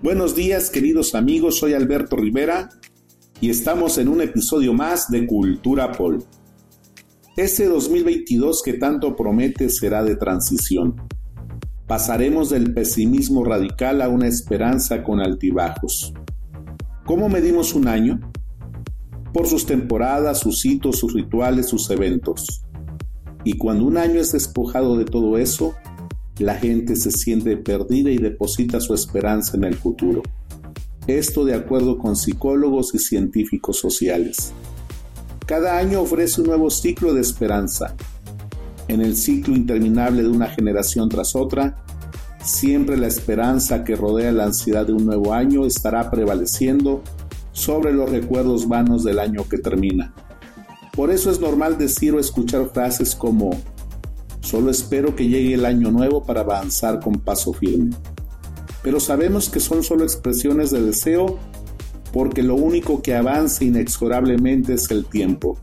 Buenos días queridos amigos, soy Alberto Rivera y estamos en un episodio más de Cultura Pol. Este 2022 que tanto promete será de transición. Pasaremos del pesimismo radical a una esperanza con altibajos. ¿Cómo medimos un año? Por sus temporadas, sus hitos, sus rituales, sus eventos. Y cuando un año es despojado de todo eso, la gente se siente perdida y deposita su esperanza en el futuro. Esto de acuerdo con psicólogos y científicos sociales. Cada año ofrece un nuevo ciclo de esperanza. En el ciclo interminable de una generación tras otra, siempre la esperanza que rodea la ansiedad de un nuevo año estará prevaleciendo sobre los recuerdos vanos del año que termina. Por eso es normal decir o escuchar frases como Solo espero que llegue el año nuevo para avanzar con paso firme. Pero sabemos que son solo expresiones de deseo porque lo único que avanza inexorablemente es el tiempo,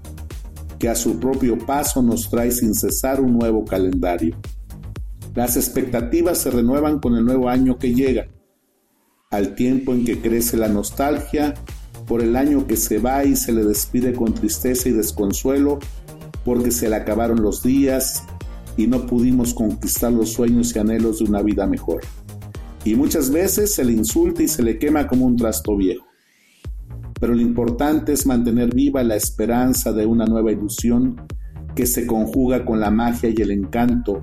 que a su propio paso nos trae sin cesar un nuevo calendario. Las expectativas se renuevan con el nuevo año que llega, al tiempo en que crece la nostalgia por el año que se va y se le despide con tristeza y desconsuelo porque se le acabaron los días, y no pudimos conquistar los sueños y anhelos de una vida mejor. Y muchas veces se le insulta y se le quema como un trasto viejo. Pero lo importante es mantener viva la esperanza de una nueva ilusión que se conjuga con la magia y el encanto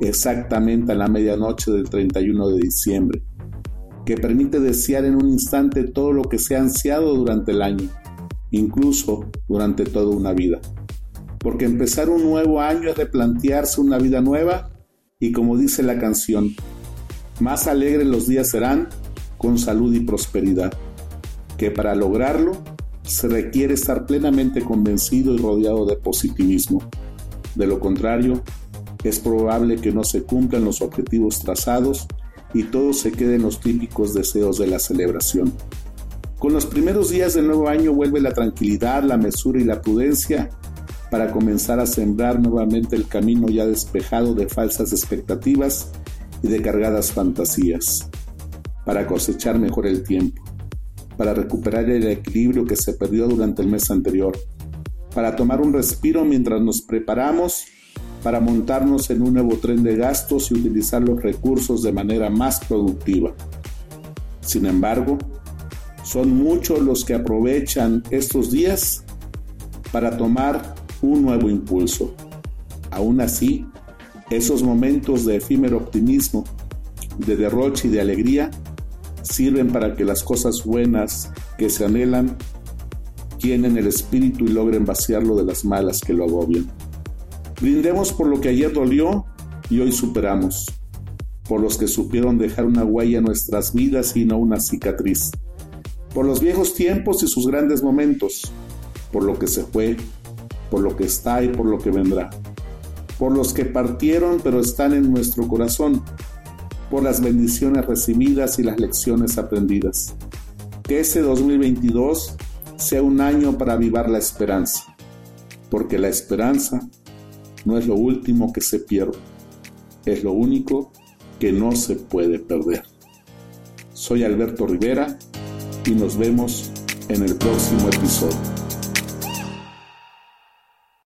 exactamente a la medianoche del 31 de diciembre, que permite desear en un instante todo lo que se ha ansiado durante el año, incluso durante toda una vida porque empezar un nuevo año es replantearse una vida nueva y como dice la canción, más alegres los días serán con salud y prosperidad, que para lograrlo se requiere estar plenamente convencido y rodeado de positivismo. De lo contrario, es probable que no se cumplan los objetivos trazados y todo se quede en los típicos deseos de la celebración. Con los primeros días del nuevo año vuelve la tranquilidad, la mesura y la prudencia para comenzar a sembrar nuevamente el camino ya despejado de falsas expectativas y de cargadas fantasías, para cosechar mejor el tiempo, para recuperar el equilibrio que se perdió durante el mes anterior, para tomar un respiro mientras nos preparamos para montarnos en un nuevo tren de gastos y utilizar los recursos de manera más productiva. Sin embargo, son muchos los que aprovechan estos días para tomar un nuevo impulso. Aún así, esos momentos de efímero optimismo, de derroche y de alegría sirven para que las cosas buenas que se anhelan llenen el espíritu y logren vaciarlo de las malas que lo agobian. Brindemos por lo que ayer dolió y hoy superamos, por los que supieron dejar una huella nuestras vidas y no una cicatriz, por los viejos tiempos y sus grandes momentos, por lo que se fue por lo que está y por lo que vendrá, por los que partieron pero están en nuestro corazón, por las bendiciones recibidas y las lecciones aprendidas. Que ese 2022 sea un año para avivar la esperanza, porque la esperanza no es lo último que se pierde, es lo único que no se puede perder. Soy Alberto Rivera y nos vemos en el próximo episodio.